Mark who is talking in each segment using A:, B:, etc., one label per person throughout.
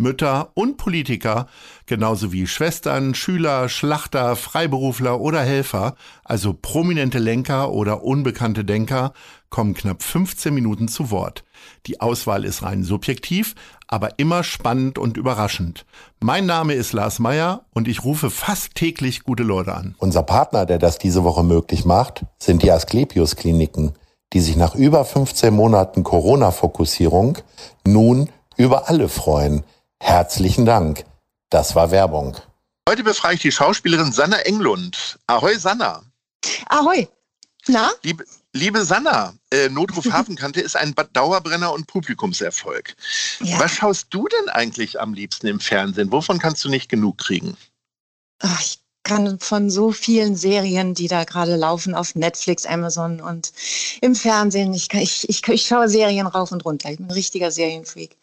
A: Mütter und Politiker, genauso wie Schwestern, Schüler, Schlachter, Freiberufler oder Helfer, also prominente Lenker oder unbekannte Denker, kommen knapp 15 Minuten zu Wort. Die Auswahl ist rein subjektiv, aber immer spannend und überraschend. Mein Name ist Lars Meyer und ich rufe fast täglich gute Leute an.
B: Unser Partner, der das diese Woche möglich macht, sind die Asklepios Kliniken, die sich nach über 15 Monaten Corona-Fokussierung nun über alle freuen. Herzlichen Dank. Das war Werbung.
A: Heute befrage ich die Schauspielerin Sanna Englund. Ahoi Sanna.
C: Ahoi. Na?
A: Liebe, liebe Sanna, äh, Notruf Hafenkante ist ein Dauerbrenner und Publikumserfolg. Ja. Was schaust du denn eigentlich am liebsten im Fernsehen? Wovon kannst du nicht genug kriegen?
C: Ach, ich kann von so vielen Serien, die da gerade laufen auf Netflix, Amazon und im Fernsehen. Ich, ich, ich, ich schaue Serien rauf und runter. Ich bin ein richtiger Serienfreak.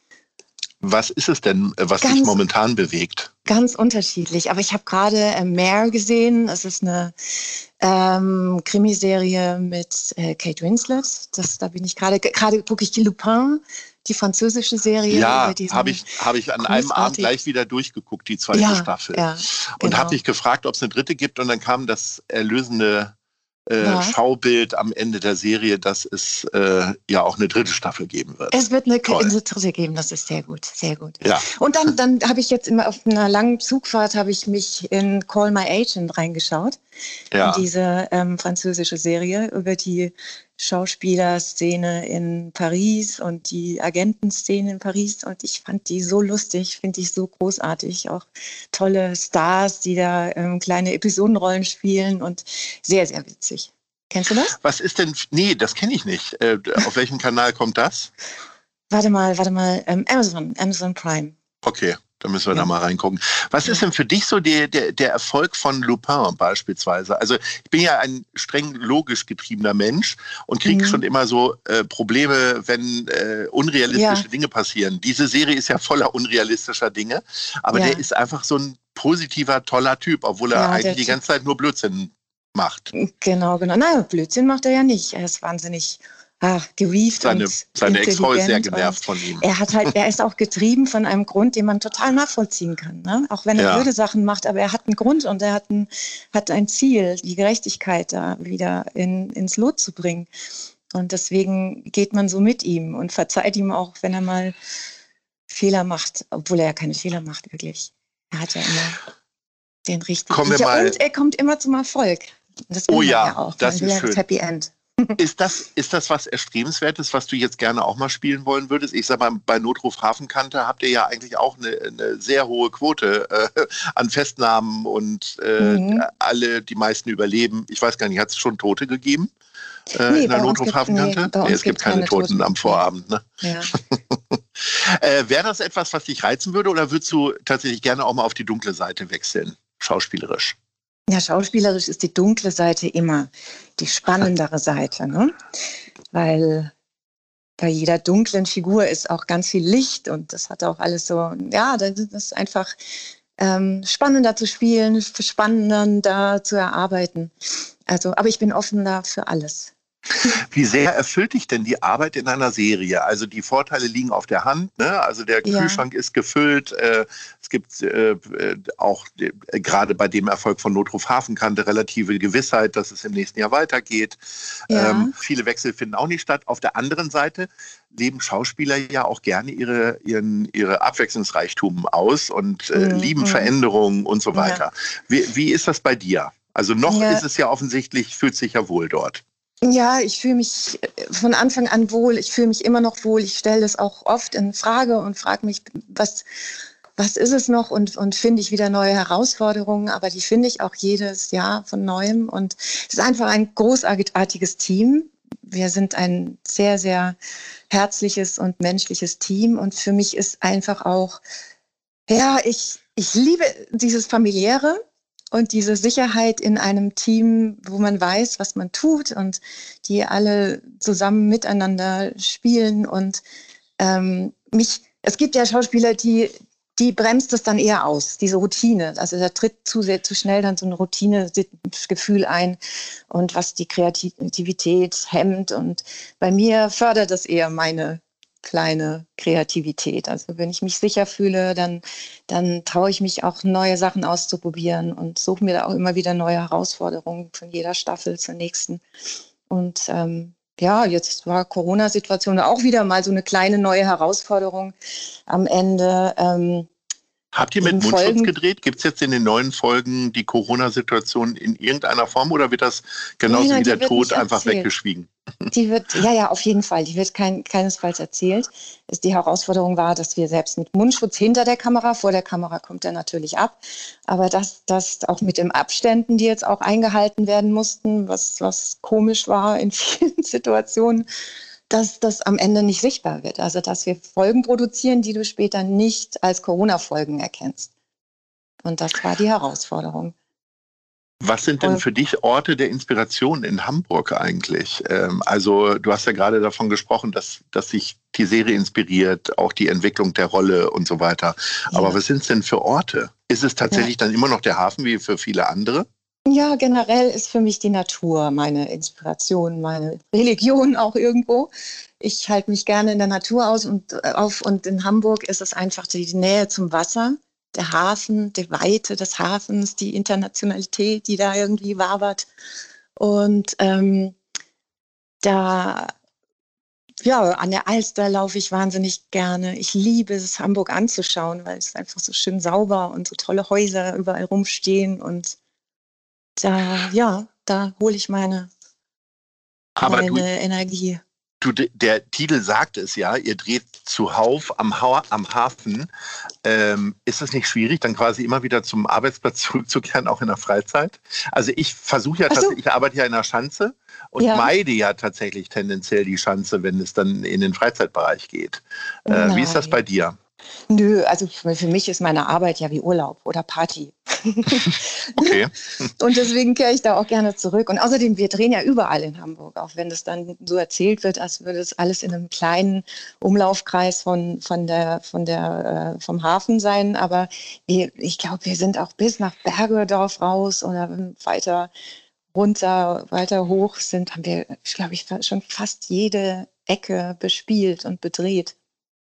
A: Was ist es denn, äh, was ganz, dich momentan bewegt?
C: Ganz unterschiedlich. Aber ich habe gerade äh, Mare gesehen. Es ist eine ähm, Krimiserie mit äh, Kate Winslet. Das, da bin ich gerade. Gerade gucke ich die Lupin, die französische Serie.
A: Ja, habe ich, hab ich an einem Abend gleich wieder durchgeguckt, die zweite ja, Staffel. Ja, genau. Und habe dich gefragt, ob es eine dritte gibt. Und dann kam das erlösende äh, Schaubild am Ende der Serie, dass es äh, ja auch eine dritte Staffel geben wird.
C: Es wird eine, eine dritte geben, das ist sehr gut, sehr gut. Ja. Und dann, dann habe ich jetzt immer auf einer langen Zugfahrt habe ich mich in Call My Agent reingeschaut, ja. in diese ähm, französische Serie über die Schauspielerszene in Paris und die Agentenszene in Paris. Und ich fand die so lustig, finde ich so großartig. Auch tolle Stars, die da ähm, kleine Episodenrollen spielen und sehr, sehr witzig. Kennst du das?
A: Was ist denn, nee, das kenne ich nicht. Äh, auf welchem Kanal kommt das?
C: Warte mal, warte mal, ähm, Amazon, Amazon Prime.
A: Okay. Da müssen wir ja. da mal reingucken. Was ist denn für dich so der, der, der Erfolg von Lupin beispielsweise? Also ich bin ja ein streng logisch getriebener Mensch und kriege mhm. schon immer so äh, Probleme, wenn äh, unrealistische ja. Dinge passieren. Diese Serie ist ja voller unrealistischer Dinge, aber ja. der ist einfach so ein positiver, toller Typ, obwohl er eigentlich die ganze Zeit nur Blödsinn macht.
C: Genau, genau. Nein, Blödsinn macht er ja nicht. Er ist wahnsinnig ach, gewieft
A: seine, und seine Ex-Frau ist sehr genervt von ihm.
C: Er hat halt, er ist auch getrieben von einem Grund, den man total nachvollziehen kann. Ne? Auch wenn er ja. blöde Sachen macht, aber er hat einen Grund und er hat ein, hat ein Ziel, die Gerechtigkeit da wieder in, ins Lot zu bringen. Und deswegen geht man so mit ihm und verzeiht ihm auch, wenn er mal Fehler macht, obwohl er ja keine Fehler macht, wirklich. Er hat ja immer den richtigen.
A: Kommen wir mal.
C: Und er kommt immer zum Erfolg.
A: Das oh ja, ja auch.
C: das ist schön. Das Happy End.
A: Ist das, ist das was Erstrebenswertes, was du jetzt gerne auch mal spielen wollen würdest? Ich sag mal, bei Notruf Hafenkante habt ihr ja eigentlich auch eine, eine sehr hohe Quote äh, an Festnahmen und äh, mhm. alle, die meisten überleben. Ich weiß gar nicht, hat es schon Tote gegeben? Äh, nee, in der Notruf Hafenkante? Nee, nee, es gibt keine, keine Toten, Toten, am Vorabend. Ne? Ja. äh, Wäre das etwas, was dich reizen würde oder würdest du tatsächlich gerne auch mal auf die dunkle Seite wechseln, schauspielerisch?
C: Ja, schauspielerisch ist die dunkle Seite immer die spannendere Seite, ne? weil bei jeder dunklen Figur ist auch ganz viel Licht und das hat auch alles so, ja, das ist einfach ähm, spannender zu spielen, spannender zu erarbeiten. Also, aber ich bin offen da für alles.
A: Wie sehr erfüllt dich denn die Arbeit in einer Serie? Also die Vorteile liegen auf der Hand. Ne? Also der ja. Kühlschrank ist gefüllt. Äh, es gibt äh, auch äh, gerade bei dem Erfolg von Notruf Hafenkante relative Gewissheit, dass es im nächsten Jahr weitergeht. Ja. Ähm, viele Wechsel finden auch nicht statt. Auf der anderen Seite leben Schauspieler ja auch gerne ihre, ihren, ihre Abwechslungsreichtum aus und äh, mhm. lieben. Veränderungen und so weiter. Ja. Wie, wie ist das bei dir? Also noch ist es ja offensichtlich, fühlt sich ja wohl dort.
C: Ja, ich fühle mich äh, von Anfang an wohl. Ich fühle mich immer noch wohl. Ich stelle das auch oft in Frage und frage mich, was, was ist es noch und, und finde ich wieder neue Herausforderungen. Aber die finde ich auch jedes Jahr von neuem. Und es ist einfach ein großartiges Team. Wir sind ein sehr, sehr herzliches und menschliches Team. Und für mich ist einfach auch, ja, ich, ich liebe dieses familiäre und diese Sicherheit in einem Team, wo man weiß, was man tut und die alle zusammen miteinander spielen und ähm, mich, es gibt ja Schauspieler, die, die bremst es dann eher aus, diese Routine. Also da tritt zu sehr, zu schnell dann so ein Routinegefühl ein und was die Kreativität hemmt. Und bei mir fördert das eher meine kleine Kreativität. Also wenn ich mich sicher fühle, dann, dann traue ich mich auch neue Sachen auszuprobieren und suche mir da auch immer wieder neue Herausforderungen von jeder Staffel zur nächsten. Und ähm, ja, jetzt war Corona-Situation auch wieder mal so eine kleine neue Herausforderung am Ende. Ähm,
A: Habt ihr mit Mundschutz Folgen, gedreht? Gibt es jetzt in den neuen Folgen die Corona-Situation in irgendeiner Form oder wird das genauso nein, nein, wie der Tod einfach weggeschwiegen?
C: Die wird, ja, ja, auf jeden Fall. Die wird kein, keinesfalls erzählt. Die Herausforderung war, dass wir selbst mit Mundschutz hinter der Kamera, vor der Kamera kommt er natürlich ab, aber dass das auch mit den Abständen, die jetzt auch eingehalten werden mussten, was, was komisch war in vielen Situationen, dass das am Ende nicht sichtbar wird. Also dass wir Folgen produzieren, die du später nicht als Corona-Folgen erkennst. Und das war die Herausforderung.
A: Was sind denn für dich Orte der Inspiration in Hamburg eigentlich? Ähm, also du hast ja gerade davon gesprochen, dass, dass sich die Serie inspiriert, auch die Entwicklung der Rolle und so weiter. Aber ja. was sind es denn für Orte? Ist es tatsächlich ja. dann immer noch der Hafen wie für viele andere?
C: Ja, generell ist für mich die Natur meine Inspiration, meine Religion auch irgendwo. Ich halte mich gerne in der Natur aus und äh, auf und in Hamburg ist es einfach die Nähe zum Wasser, der Hafen, die Weite des Hafens, die Internationalität, die da irgendwie wabert. Und ähm, da, ja, an der Alster laufe ich wahnsinnig gerne. Ich liebe es, Hamburg anzuschauen, weil es einfach so schön sauber und so tolle Häuser überall rumstehen und da, ja, da hole ich meine,
A: Aber
C: meine Energie.
A: Du, der Titel sagt es ja, ihr dreht zuhauf am, ha am Hafen. Ähm, ist es nicht schwierig, dann quasi immer wieder zum Arbeitsplatz zurückzukehren, auch in der Freizeit? Also ich versuche ja tatsächlich, so. ich arbeite ja in der Schanze und ja. meide ja tatsächlich tendenziell die Schanze, wenn es dann in den Freizeitbereich geht. Äh, wie ist das bei dir?
C: Nö, also für mich ist meine Arbeit ja wie Urlaub oder Party.
A: Okay.
C: und deswegen kehre ich da auch gerne zurück. Und außerdem, wir drehen ja überall in Hamburg, auch wenn das dann so erzählt wird, als würde es alles in einem kleinen Umlaufkreis von, von der, von der, äh, vom Hafen sein. Aber ich glaube, wir sind auch bis nach Bergedorf raus oder weiter runter, weiter hoch sind, haben wir, glaube ich, schon fast jede Ecke bespielt und bedreht.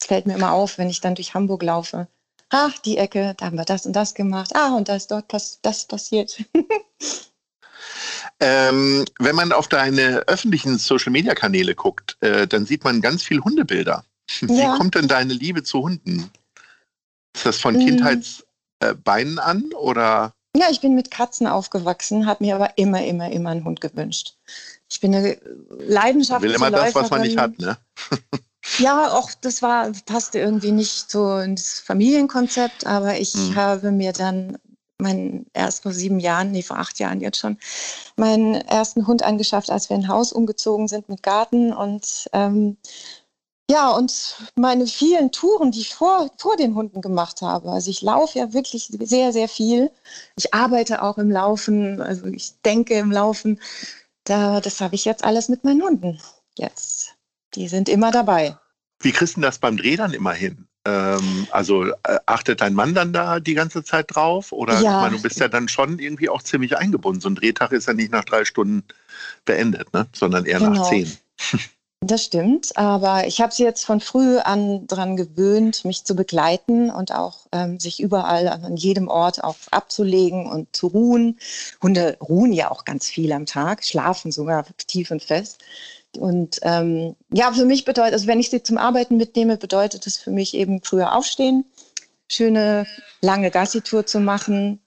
C: Es fällt mir immer auf, wenn ich dann durch Hamburg laufe. Ach, die Ecke, da haben wir das und das gemacht. Ah, und da ist dort pass das passiert.
A: ähm, wenn man auf deine öffentlichen Social-Media-Kanäle guckt, äh, dann sieht man ganz viel Hundebilder. Wie ja. kommt denn deine Liebe zu Hunden? Ist das von mm. Kindheitsbeinen an oder?
C: Ja, ich bin mit Katzen aufgewachsen, habe mir aber immer, immer, immer einen Hund gewünscht. Ich bin eine leidenschaftliche
A: Will immer das, was man nicht hat, ne?
C: Ja, auch das war, passte irgendwie nicht so ins Familienkonzept, aber ich mhm. habe mir dann meinen erst vor sieben Jahren, nee, vor acht Jahren jetzt schon, meinen ersten Hund angeschafft, als wir ein Haus umgezogen sind mit Garten und ähm, ja, und meine vielen Touren, die ich vor, vor den Hunden gemacht habe. Also ich laufe ja wirklich sehr, sehr viel. Ich arbeite auch im Laufen, also ich denke im Laufen. Da, das habe ich jetzt alles mit meinen Hunden jetzt. Die sind immer dabei.
A: Wie kriegst du das beim Dreh dann immer hin? Ähm, also äh, achtet dein Mann dann da die ganze Zeit drauf? Oder ja. ich meine, du bist ja dann schon irgendwie auch ziemlich eingebunden. So ein Drehtag ist ja nicht nach drei Stunden beendet, ne? sondern eher genau. nach zehn.
C: Das stimmt, aber ich habe sie jetzt von früh an daran gewöhnt, mich zu begleiten und auch ähm, sich überall an jedem Ort auch abzulegen und zu ruhen. Hunde ruhen ja auch ganz viel am Tag, schlafen sogar tief und fest. Und ähm, ja, für mich bedeutet, also wenn ich sie zum Arbeiten mitnehme, bedeutet es für mich eben früher aufstehen, schöne lange Gassi-Tour zu machen.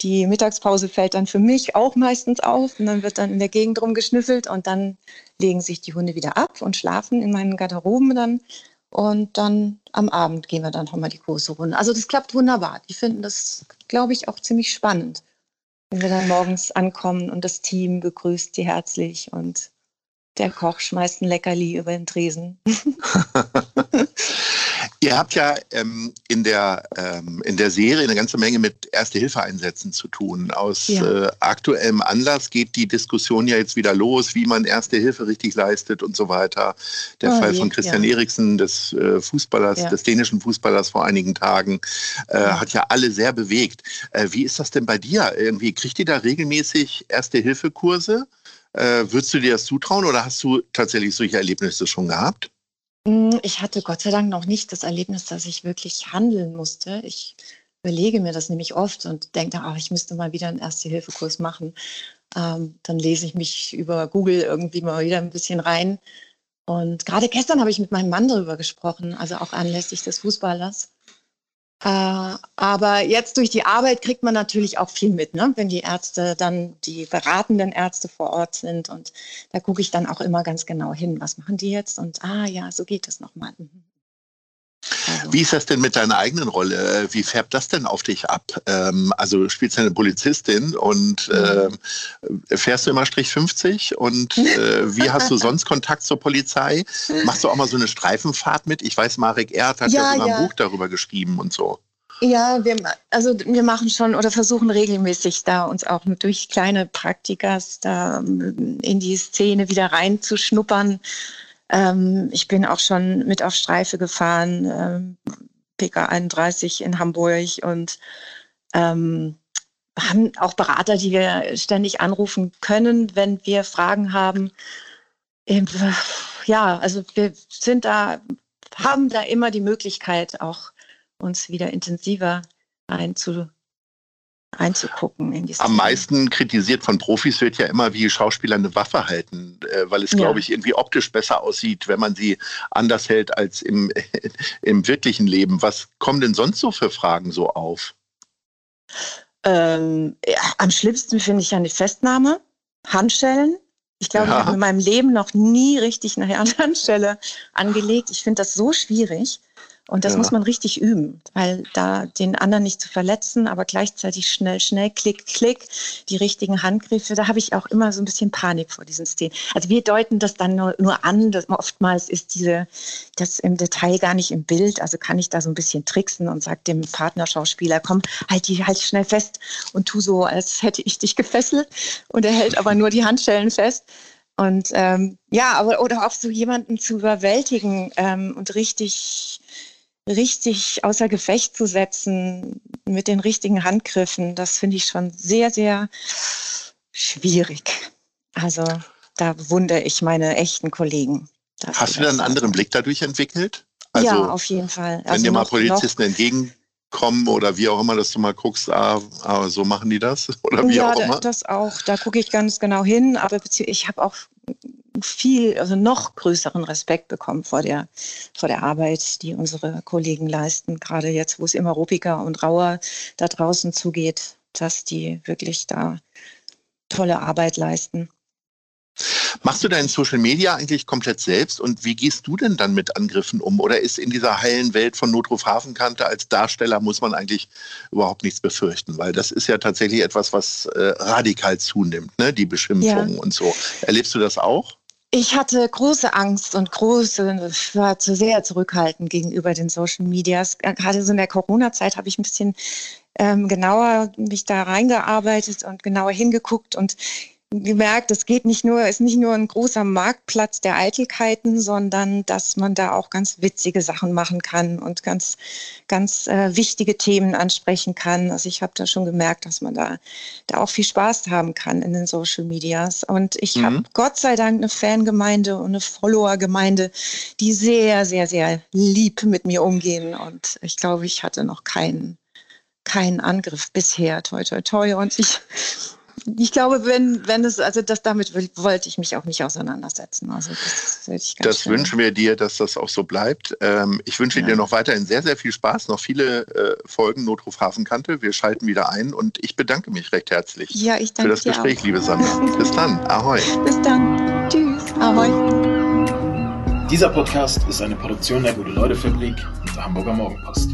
C: Die Mittagspause fällt dann für mich auch meistens auf und dann wird dann in der Gegend rumgeschnüffelt und dann legen sich die Hunde wieder ab und schlafen in meinen Garderoben dann. Und dann am Abend gehen wir dann nochmal die große Runde. Also das klappt wunderbar. Die finden das, glaube ich, auch ziemlich spannend, wenn wir dann morgens ankommen und das Team begrüßt sie herzlich und der Koch schmeißt ein Leckerli über den Tresen.
A: Ihr habt ja ähm, in, der, ähm, in der Serie eine ganze Menge mit Erste-Hilfe-Einsätzen zu tun. Aus ja. äh, aktuellem Anlass geht die Diskussion ja jetzt wieder los, wie man Erste Hilfe richtig leistet und so weiter. Der oh, Fall von Christian ja. Eriksen, des äh, Fußballers, ja. des dänischen Fußballers vor einigen Tagen, äh, hat ja alle sehr bewegt. Äh, wie ist das denn bei dir? Irgendwie kriegt ihr da regelmäßig Erste-Hilfe-Kurse? Äh, würdest du dir das zutrauen oder hast du tatsächlich solche Erlebnisse schon gehabt?
C: Hm, ich hatte Gott sei Dank noch nicht das Erlebnis, dass ich wirklich handeln musste. Ich überlege mir das nämlich oft und denke, ach, ich müsste mal wieder einen Erste-Hilfe-Kurs machen. Ähm, dann lese ich mich über Google irgendwie mal wieder ein bisschen rein. Und gerade gestern habe ich mit meinem Mann darüber gesprochen, also auch anlässlich des Fußballers. Äh, aber jetzt durch die Arbeit kriegt man natürlich auch viel mit, ne? wenn die Ärzte dann die beratenden Ärzte vor Ort sind. Und da gucke ich dann auch immer ganz genau hin, was machen die jetzt? Und ah ja, so geht es nochmal. Mhm.
A: Also. Wie ist das denn mit deiner eigenen Rolle? Wie färbt das denn auf dich ab? Ähm, also du spielst eine Polizistin und äh, fährst du immer Strich 50 und äh, wie hast du sonst Kontakt zur Polizei? Machst du auch mal so eine Streifenfahrt mit? Ich weiß, Marek Erd hat ja, ja sogar ja. ein Buch darüber geschrieben und so.
C: Ja, wir, also wir machen schon oder versuchen regelmäßig da uns auch durch kleine Praktikas da ähm, in die Szene wieder reinzuschnuppern ähm, ich bin auch schon mit auf Streife gefahren, ähm, PK 31 in Hamburg und ähm, haben auch Berater, die wir ständig anrufen können, wenn wir Fragen haben. Ähm, ja, also wir sind da, haben da immer die Möglichkeit, auch uns wieder intensiver einzu, einzugucken in die
A: Am meisten kritisiert von Profis wird ja immer, wie Schauspieler eine Waffe halten, äh, weil es, ja. glaube ich, irgendwie optisch besser aussieht, wenn man sie anders hält als im, im wirklichen Leben. Was kommen denn sonst so für Fragen so auf?
C: Ähm, ja, am schlimmsten finde ich ja eine Festnahme, Handschellen. Ich glaube, ja. ich habe in meinem Leben noch nie richtig eine Handschelle angelegt. Ich finde das so schwierig. Und das ja. muss man richtig üben, weil da den anderen nicht zu verletzen, aber gleichzeitig schnell, schnell, klick, klick, die richtigen Handgriffe, da habe ich auch immer so ein bisschen Panik vor diesen Szenen. Also wir deuten das dann nur, nur an, dass oftmals ist diese, das im Detail gar nicht im Bild, also kann ich da so ein bisschen tricksen und sage dem Partnerschauspieler, komm, halt die, halt schnell fest und tu so, als hätte ich dich gefesselt und er hält aber nur die Handschellen fest. Und ähm, ja, aber oder auch so jemanden zu überwältigen ähm, und richtig richtig außer Gefecht zu setzen mit den richtigen Handgriffen, das finde ich schon sehr, sehr schwierig. Also da wundere ich meine echten Kollegen.
A: Hast du da einen anderen Blick dadurch entwickelt?
C: Also, ja, auf jeden Fall.
A: Also wenn dir mal Polizisten noch, entgegenkommen oder wie auch immer, dass du mal guckst, ah, ah so machen die das oder wie
C: ja,
A: auch immer?
C: das auch. Da gucke ich ganz genau hin, aber ich habe auch viel, also noch größeren Respekt bekommen vor der, vor der Arbeit, die unsere Kollegen leisten. Gerade jetzt, wo es immer ruppiger und rauer da draußen zugeht, dass die wirklich da tolle Arbeit leisten.
A: Machst du deinen Social Media eigentlich komplett selbst und wie gehst du denn dann mit Angriffen um? Oder ist in dieser heilen Welt von Notruf Hafenkante als Darsteller muss man eigentlich überhaupt nichts befürchten? Weil das ist ja tatsächlich etwas, was äh, radikal zunimmt, ne? die Beschimpfungen ja. und so. Erlebst du das auch?
C: Ich hatte große Angst und große, war zu sehr zurückhaltend gegenüber den Social Medias. Gerade so in der Corona-Zeit habe ich ein bisschen ähm, genauer mich da reingearbeitet und genauer hingeguckt und gemerkt, es geht nicht nur, ist nicht nur ein großer Marktplatz der Eitelkeiten, sondern dass man da auch ganz witzige Sachen machen kann und ganz, ganz äh, wichtige Themen ansprechen kann. Also ich habe da schon gemerkt, dass man da, da auch viel Spaß haben kann in den Social Medias. Und ich mhm. habe Gott sei Dank eine Fangemeinde und eine Followergemeinde, die sehr, sehr, sehr lieb mit mir umgehen. Und ich glaube, ich hatte noch keinen, keinen Angriff bisher, toi, toi, toi. Und ich ich glaube, wenn, wenn es, also das damit wollte ich mich auch nicht auseinandersetzen. Also
A: das, ich das wünschen wir dir, dass das auch so bleibt. Ähm, ich wünsche ja. dir noch weiterhin sehr, sehr viel Spaß, noch viele äh, Folgen Notruf Hafenkante. Wir schalten wieder ein und ich bedanke mich recht herzlich
C: ja, ich danke
A: für das Gespräch, auch. liebe Sandra. Bis dann. Ahoi.
C: Bis dann. Tschüss. Ahoi.
D: Dieser Podcast ist eine Produktion der Gute-Leute-Fabrik und der Hamburger Morgenpost.